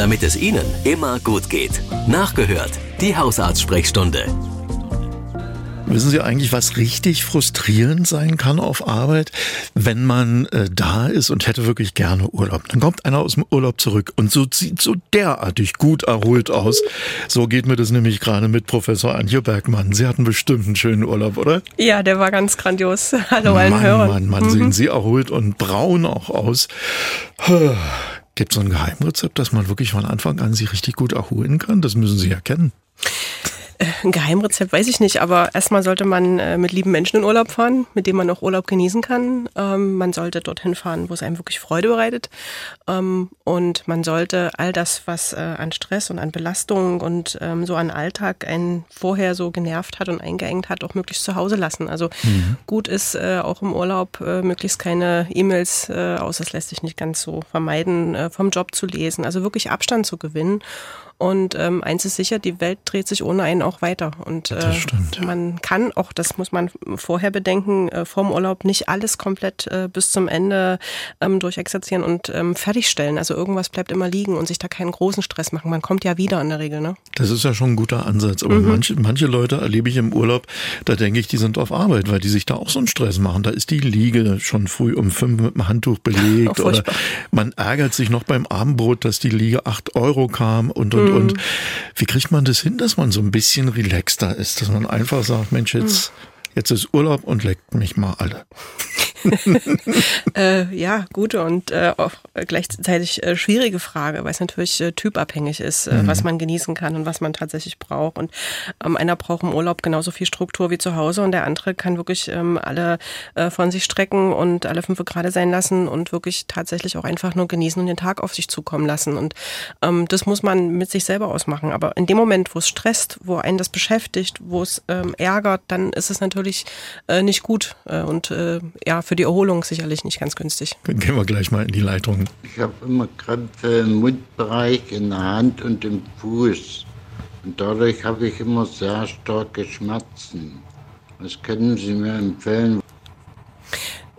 damit es Ihnen immer gut geht. Nachgehört, die Hausarztsprechstunde. Wissen Sie eigentlich, was richtig frustrierend sein kann auf Arbeit, wenn man äh, da ist und hätte wirklich gerne Urlaub? Dann kommt einer aus dem Urlaub zurück und so sieht so derartig gut erholt aus. So geht mir das nämlich gerade mit Professor Antje Bergmann. Sie hatten bestimmt einen schönen Urlaub, oder? Ja, der war ganz grandios. Hallo allen Mann, Hörern. Mann, Mann, Mhm. sehen Sie erholt und braun auch aus. Gibt es so ein Geheimrezept, dass man wirklich von Anfang an sich richtig gut erholen kann? Das müssen Sie ja kennen. Ein Geheimrezept weiß ich nicht, aber erstmal sollte man äh, mit lieben Menschen in Urlaub fahren, mit denen man auch Urlaub genießen kann. Ähm, man sollte dorthin fahren, wo es einem wirklich Freude bereitet. Ähm, und man sollte all das, was äh, an Stress und an Belastung und ähm, so an Alltag einen vorher so genervt hat und eingeengt hat, auch möglichst zu Hause lassen. Also gut ist äh, auch im Urlaub möglichst keine E-Mails, außer es lässt sich nicht ganz so vermeiden, vom Job zu lesen. Also wirklich Abstand zu gewinnen. Und ähm, eins ist sicher, die Welt dreht sich ohne einen auch weiter. Und äh, stimmt, ja. man kann auch, das muss man vorher bedenken, äh, vorm Urlaub nicht alles komplett äh, bis zum Ende ähm, durchexerzieren und ähm, fertigstellen. Also irgendwas bleibt immer liegen und sich da keinen großen Stress machen. Man kommt ja wieder in der Regel, ne? Das ist ja schon ein guter Ansatz. Mhm. Aber manche, manche Leute erlebe ich im Urlaub, da denke ich, die sind auf Arbeit, weil die sich da auch so einen Stress machen. Da ist die Liege schon früh um fünf mit dem Handtuch belegt oder man ärgert sich noch beim Abendbrot, dass die Liege acht Euro kam und, Mhm. und. Wie kriegt man das hin, dass man so ein bisschen relaxter ist, dass man einfach sagt, Mensch, jetzt, jetzt ist Urlaub und leckt mich mal alle. Äh, ja, gute und äh, auch gleichzeitig äh, schwierige Frage, weil es natürlich äh, typabhängig ist, äh, was man genießen kann und was man tatsächlich braucht. Und ähm, einer braucht im Urlaub genauso viel Struktur wie zu Hause und der andere kann wirklich ähm, alle äh, von sich strecken und alle fünf gerade sein lassen und wirklich tatsächlich auch einfach nur genießen und den Tag auf sich zukommen lassen. Und ähm, das muss man mit sich selber ausmachen. Aber in dem Moment, wo es stresst, wo einen das beschäftigt, wo es ähm, ärgert, dann ist es natürlich äh, nicht gut äh, und äh, ja, für die Erholung sicherlich nicht ganz günstig. Dann gehen wir gleich mal in die Leitung. Ich habe immer Krämpfe im Mundbereich, in der Hand und im Fuß. Und dadurch habe ich immer sehr starke Schmerzen. Was können Sie mir empfehlen?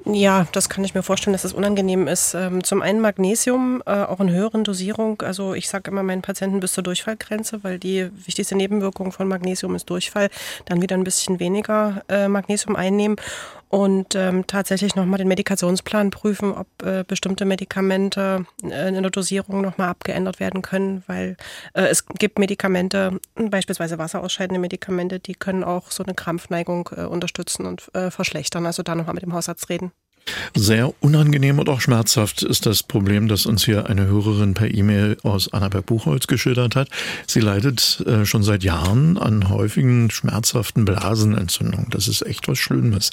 Ja, das kann ich mir vorstellen, dass es unangenehm ist. Ähm, Zum einen Magnesium, äh, auch in höheren Dosierung. Also ich sage immer meinen Patienten bis zur Durchfallgrenze, weil die wichtigste Nebenwirkung von Magnesium ist Durchfall. Dann wieder ein bisschen weniger äh, Magnesium einnehmen und ähm, tatsächlich nochmal den Medikationsplan prüfen, ob äh, bestimmte Medikamente äh, in der Dosierung nochmal abgeändert werden können, weil äh, es gibt Medikamente, beispielsweise wasserausscheidende Medikamente, die können auch so eine Krampfneigung äh, unterstützen und äh, verschlechtern. Also da nochmal mit dem Hausarzt reden. Sehr unangenehm und auch schmerzhaft ist das Problem, das uns hier eine Hörerin per E-Mail aus Annaberg-Buchholz geschildert hat. Sie leidet äh, schon seit Jahren an häufigen schmerzhaften Blasenentzündungen. Das ist echt was Schlimmes.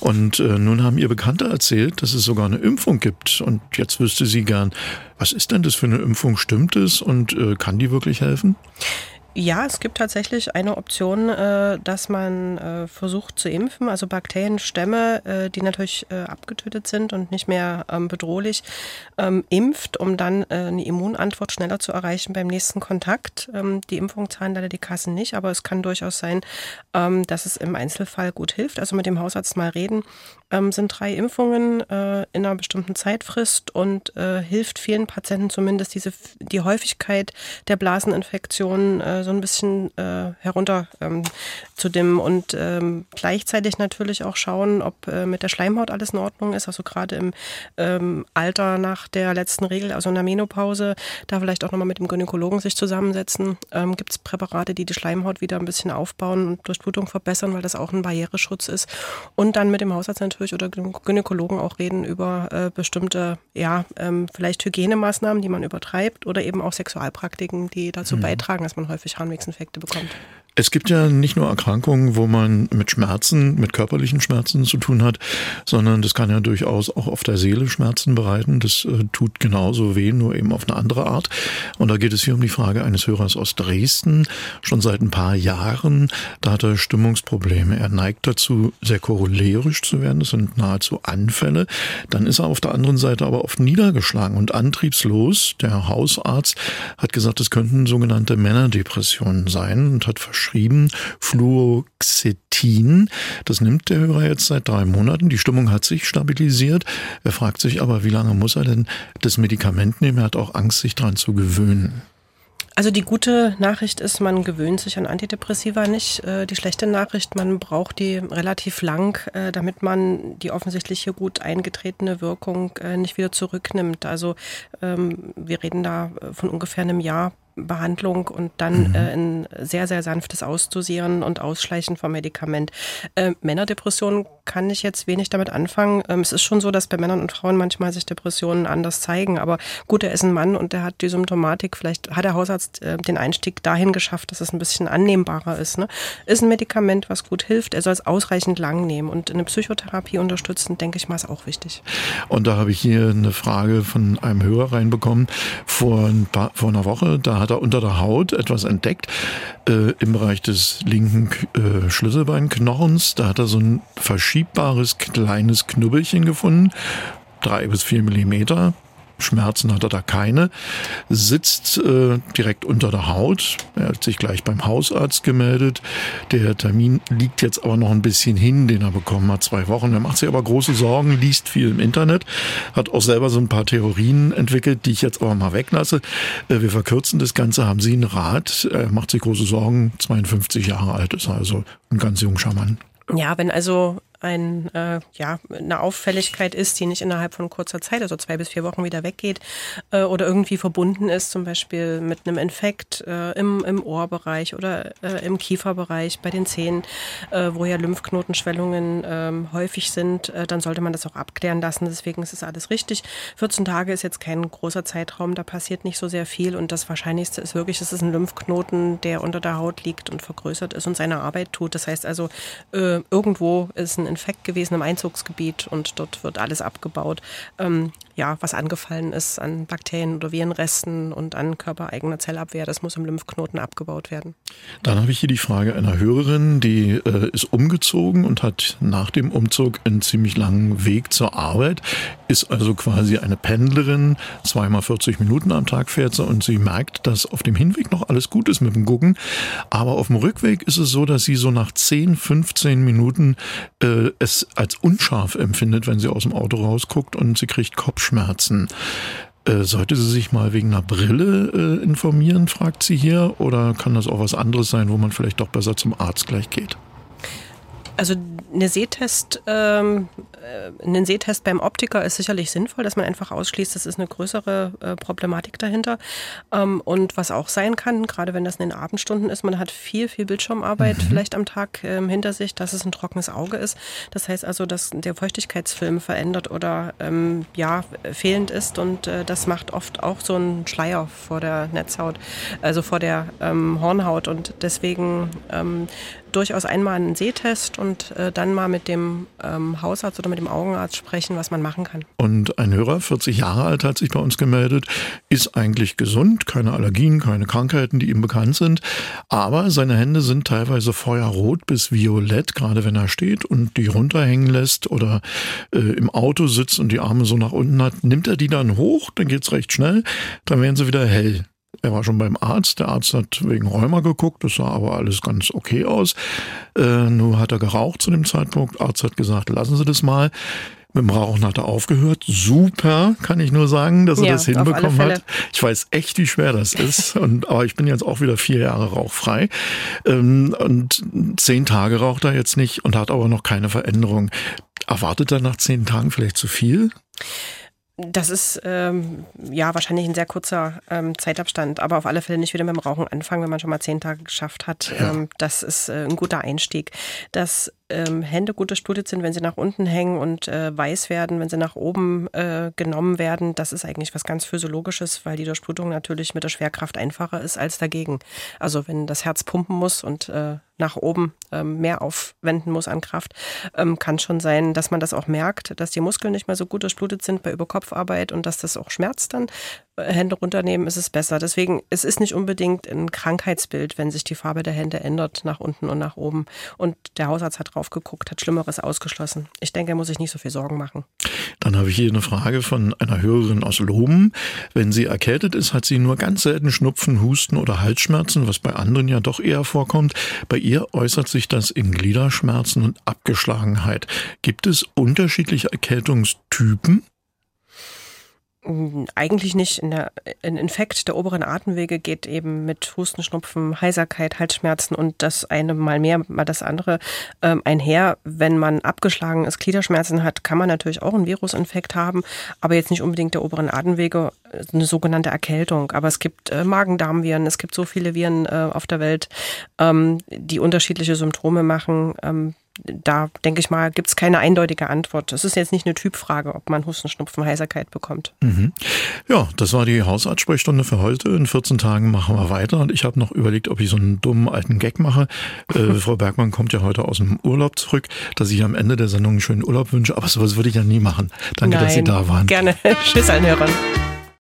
Und äh, nun haben ihr Bekannte erzählt, dass es sogar eine Impfung gibt. Und jetzt wüsste sie gern, was ist denn das für eine Impfung? Stimmt es und äh, kann die wirklich helfen? Ja, es gibt tatsächlich eine Option, äh, dass man äh, versucht zu impfen, also Bakterienstämme, äh, die natürlich abgetötet sind und nicht mehr ähm, bedrohlich, ähm, impft, um dann eine Immunantwort schneller zu erreichen beim nächsten Kontakt. Ähm, die Impfung zahlen leider die Kassen nicht, aber es kann durchaus sein, dass es im Einzelfall gut hilft. Also mit dem Hausarzt mal reden. Sind drei Impfungen in einer bestimmten Zeitfrist und hilft vielen Patienten zumindest diese die Häufigkeit der Blaseninfektionen so ein bisschen äh, herunter ähm, zu dimmen und ähm, gleichzeitig natürlich auch schauen, ob äh, mit der Schleimhaut alles in Ordnung ist. Also gerade im ähm, Alter nach der letzten Regel, also in der Menopause, da vielleicht auch nochmal mit dem Gynäkologen sich zusammensetzen. Ähm, Gibt es Präparate, die die Schleimhaut wieder ein bisschen aufbauen und Durchblutung verbessern, weil das auch ein Barriereschutz ist. Und dann mit dem Hausarzt natürlich oder Gynäkologen auch reden über äh, bestimmte, ja, ähm, vielleicht Hygienemaßnahmen, die man übertreibt oder eben auch Sexualpraktiken, die dazu beitragen, dass man häufig Harnwegsinfekte bekommt. Es gibt ja nicht nur Erkrankungen, wo man mit Schmerzen, mit körperlichen Schmerzen zu tun hat, sondern das kann ja durchaus auch auf der Seele Schmerzen bereiten. Das äh, tut genauso weh, nur eben auf eine andere Art. Und da geht es hier um die Frage eines Hörers aus Dresden, schon seit ein paar Jahren. Da hat er Stimmungsprobleme. Er neigt dazu, sehr cholerisch zu werden. Das sind nahezu Anfälle. Dann ist er auf der anderen Seite aber oft niedergeschlagen und antriebslos. Der Hausarzt hat gesagt, es könnten sogenannte Männerdepressionen sein und hat verschrieben, Fluoxetin. Das nimmt der Hörer jetzt seit drei Monaten. Die Stimmung hat sich stabilisiert. Er fragt sich aber, wie lange muss er denn das Medikament nehmen? Er hat auch Angst, sich daran zu gewöhnen. Also die gute Nachricht ist, man gewöhnt sich an Antidepressiva nicht. Äh, die schlechte Nachricht, man braucht die relativ lang, äh, damit man die offensichtlich hier gut eingetretene Wirkung äh, nicht wieder zurücknimmt. Also ähm, wir reden da von ungefähr einem Jahr Behandlung und dann mhm. äh, ein sehr, sehr sanftes Ausdosieren und Ausschleichen vom Medikament. Äh, Männerdepressionen kann ich jetzt wenig damit anfangen. Ähm, es ist schon so, dass bei Männern und Frauen manchmal sich Depressionen anders zeigen, aber gut, er ist ein Mann und der hat die Symptomatik, vielleicht hat der Hausarzt äh, den Einstieg dahin geschafft, dass es ein bisschen annehmbarer ist. Ne? Ist ein Medikament, was gut hilft, er soll es ausreichend lang nehmen und eine Psychotherapie unterstützen, denke ich mal, ist auch wichtig. Und da habe ich hier eine Frage von einem Hörer reinbekommen vor, ein paar, vor einer Woche, da hat er unter der Haut etwas entdeckt äh, im Bereich des linken äh, Schlüsselbeinknochens. Da hat er so ein verschiebbares kleines Knubbelchen gefunden, drei bis vier Millimeter. Schmerzen hat er da keine, sitzt äh, direkt unter der Haut. Er hat sich gleich beim Hausarzt gemeldet. Der Termin liegt jetzt aber noch ein bisschen hin, den er bekommen hat, zwei Wochen. Er macht sich aber große Sorgen, liest viel im Internet, hat auch selber so ein paar Theorien entwickelt, die ich jetzt aber mal weglasse. Äh, wir verkürzen das Ganze. Haben Sie einen Rat? Er macht sich große Sorgen, 52 Jahre alt ist also ein ganz junger Mann. Ja, wenn also ein, äh, ja, eine Auffälligkeit ist, die nicht innerhalb von kurzer Zeit, also zwei bis vier Wochen wieder weggeht äh, oder irgendwie verbunden ist, zum Beispiel mit einem Infekt äh, im, im Ohrbereich oder äh, im Kieferbereich, bei den Zähnen, äh, wo ja Lymphknotenschwellungen ähm, häufig sind, äh, dann sollte man das auch abklären lassen. Deswegen ist es alles richtig. 14 Tage ist jetzt kein großer Zeitraum, da passiert nicht so sehr viel und das Wahrscheinlichste ist wirklich, es ist ein Lymphknoten, der unter der Haut liegt und vergrößert ist und seine Arbeit tut. Das heißt also, irgendwo ist ein Infekt gewesen im Einzugsgebiet und dort wird alles abgebaut. Ähm, ja, was angefallen ist an Bakterien oder Virenresten und an körpereigener Zellabwehr, das muss im Lymphknoten abgebaut werden. Dann habe ich hier die Frage einer Hörerin, die äh, ist umgezogen und hat nach dem Umzug einen ziemlich langen Weg zur Arbeit, ist also quasi eine Pendlerin, zweimal 40 Minuten am Tag fährt sie und sie merkt, dass auf dem Hinweg noch alles gut ist mit dem Gucken, aber auf dem Rückweg ist es so, dass sie so nach 10, 15 Minuten äh, es als unscharf empfindet, wenn sie aus dem Auto rausguckt und sie kriegt Kopfschmerzen. Äh, sollte sie sich mal wegen einer Brille äh, informieren, fragt sie hier, oder kann das auch was anderes sein, wo man vielleicht doch besser zum Arzt gleich geht? Also eine Sehtest, ähm, äh, ein Sehtest beim Optiker ist sicherlich sinnvoll, dass man einfach ausschließt, das ist eine größere äh, Problematik dahinter. Ähm, und was auch sein kann, gerade wenn das in den Abendstunden ist, man hat viel, viel Bildschirmarbeit mhm. vielleicht am Tag ähm, hinter sich, dass es ein trockenes Auge ist. Das heißt also, dass der Feuchtigkeitsfilm verändert oder ähm, ja, fehlend ist und äh, das macht oft auch so einen Schleier vor der Netzhaut, also vor der ähm, Hornhaut und deswegen ähm, durchaus einmal einen Sehtest und äh, dann mal mit dem ähm, Hausarzt oder mit dem Augenarzt sprechen, was man machen kann. Und ein Hörer, 40 Jahre alt, hat sich bei uns gemeldet, ist eigentlich gesund, keine Allergien, keine Krankheiten, die ihm bekannt sind, aber seine Hände sind teilweise feuerrot bis violett, gerade wenn er steht und die runterhängen lässt oder äh, im Auto sitzt und die Arme so nach unten hat, nimmt er die dann hoch, dann geht's recht schnell, dann werden sie wieder hell. Er war schon beim Arzt. Der Arzt hat wegen Rheuma geguckt. Das sah aber alles ganz okay aus. Äh, nur hat er geraucht zu dem Zeitpunkt. Der Arzt hat gesagt, lassen Sie das mal. Mit dem Rauchen hat er aufgehört. Super, kann ich nur sagen, dass er ja, das hinbekommen hat. Ich weiß echt, wie schwer das ist. Und, aber ich bin jetzt auch wieder vier Jahre rauchfrei. Ähm, und zehn Tage raucht er jetzt nicht und hat aber noch keine Veränderung. Erwartet er nach zehn Tagen vielleicht zu viel? Das ist ähm, ja wahrscheinlich ein sehr kurzer ähm, Zeitabstand, aber auf alle Fälle nicht wieder mit dem Rauchen anfangen, wenn man schon mal zehn Tage geschafft hat. Ja. Ähm, das ist äh, ein guter Einstieg. Das ähm, Hände gut durchblutet sind, wenn sie nach unten hängen und äh, weiß werden, wenn sie nach oben äh, genommen werden, das ist eigentlich was ganz Physiologisches, weil die Durchblutung natürlich mit der Schwerkraft einfacher ist als dagegen. Also wenn das Herz pumpen muss und äh, nach oben ähm, mehr aufwenden muss an Kraft, ähm, kann schon sein, dass man das auch merkt, dass die Muskeln nicht mehr so gut durchblutet sind bei Überkopfarbeit und dass das auch schmerzt dann. Hände runternehmen, ist es besser. Deswegen, es ist nicht unbedingt ein Krankheitsbild, wenn sich die Farbe der Hände ändert nach unten und nach oben. Und der Hausarzt hat drauf geguckt, hat Schlimmeres ausgeschlossen. Ich denke, er muss sich nicht so viel Sorgen machen. Dann habe ich hier eine Frage von einer Hörerin aus Loben. Wenn sie erkältet ist, hat sie nur ganz selten Schnupfen, Husten oder Halsschmerzen, was bei anderen ja doch eher vorkommt. Bei ihr äußert sich das in Gliederschmerzen und Abgeschlagenheit. Gibt es unterschiedliche Erkältungstypen? Eigentlich nicht. Der, ein Infekt der oberen Atemwege geht eben mit Husten, Schnupfen, Heiserkeit, Halsschmerzen und das eine mal mehr, mal das andere ähm, einher. Wenn man abgeschlagen ist, Gliederschmerzen hat, kann man natürlich auch einen Virusinfekt haben, aber jetzt nicht unbedingt der oberen Atemwege, eine sogenannte Erkältung. Aber es gibt äh, Magen-Darm-Viren, es gibt so viele Viren äh, auf der Welt, ähm, die unterschiedliche Symptome machen. Ähm, da denke ich mal, gibt es keine eindeutige Antwort. Es ist jetzt nicht eine Typfrage, ob man Husten, Schnupfen, Heiserkeit bekommt. Mhm. Ja, das war die Hausarztsprechstunde für heute. In 14 Tagen machen wir weiter. Und ich habe noch überlegt, ob ich so einen dummen alten Gag mache. Äh, Frau Bergmann kommt ja heute aus dem Urlaub zurück, dass ich am Ende der Sendung einen schönen Urlaub wünsche. Aber sowas würde ich ja nie machen. Danke, Nein, dass Sie da waren. Gerne. Tschüss allen Hörern.